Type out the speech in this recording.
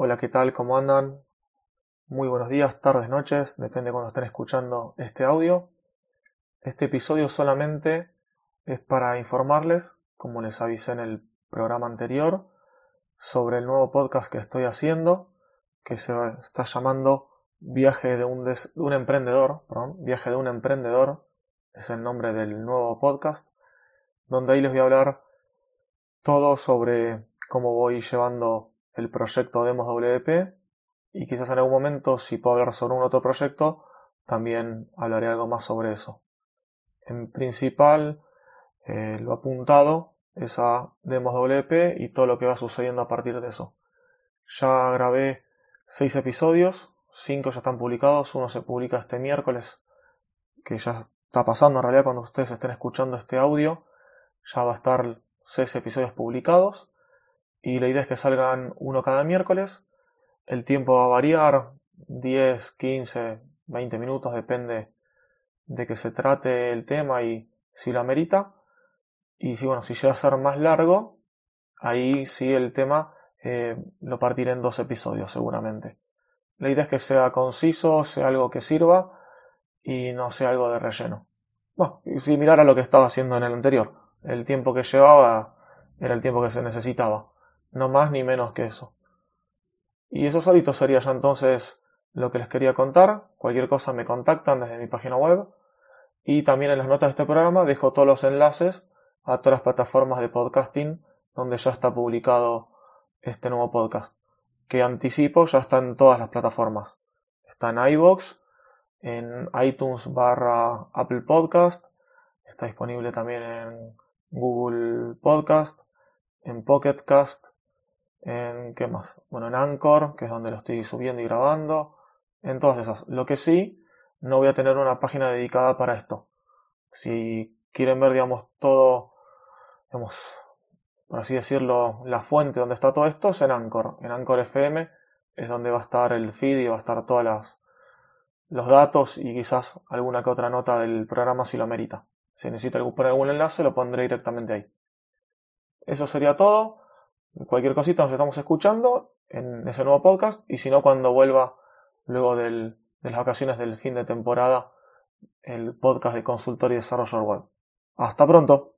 Hola, ¿qué tal? ¿Cómo andan? Muy buenos días, tardes, noches, depende de cuando estén escuchando este audio. Este episodio solamente es para informarles, como les avisé en el programa anterior, sobre el nuevo podcast que estoy haciendo, que se está llamando Viaje de un, emprendedor, Viaje de un emprendedor, es el nombre del nuevo podcast, donde ahí les voy a hablar todo sobre cómo voy llevando el proyecto Demos WP y quizás en algún momento si puedo hablar sobre un otro proyecto también hablaré algo más sobre eso. En principal eh, lo apuntado es a Demos WP y todo lo que va sucediendo a partir de eso. Ya grabé seis episodios, cinco ya están publicados, uno se publica este miércoles, que ya está pasando en realidad cuando ustedes estén escuchando este audio, ya va a estar seis episodios publicados y la idea es que salgan uno cada miércoles. El tiempo va a variar, 10, 15, 20 minutos, depende de que se trate el tema y si lo amerita. Y si bueno, si llega a ser más largo, ahí sí el tema eh, lo partiré en dos episodios seguramente. La idea es que sea conciso, sea algo que sirva y no sea algo de relleno. Bueno, y si mirara lo que estaba haciendo en el anterior, el tiempo que llevaba era el tiempo que se necesitaba no más ni menos que eso. Y eso solito sería ya entonces lo que les quería contar. Cualquier cosa me contactan desde mi página web. Y también en las notas de este programa dejo todos los enlaces a todas las plataformas de podcasting donde ya está publicado este nuevo podcast. Que anticipo ya está en todas las plataformas. Está en iBox, en iTunes barra Apple Podcast, está disponible también en Google Podcast, en Pocket Cast, en qué más, bueno, en Anchor, que es donde lo estoy subiendo y grabando, en todas esas. Lo que sí, no voy a tener una página dedicada para esto. Si quieren ver, digamos, todo, digamos, por así decirlo, la fuente donde está todo esto es en Anchor. En Anchor FM es donde va a estar el feed y va a estar todas las los datos y quizás alguna que otra nota del programa si lo merita. Si necesita poner algún enlace, lo pondré directamente ahí. Eso sería todo. Cualquier cosita nos estamos escuchando en ese nuevo podcast y si no cuando vuelva luego de las vacaciones del fin de temporada el podcast de consultorio y desarrollo web. Hasta pronto.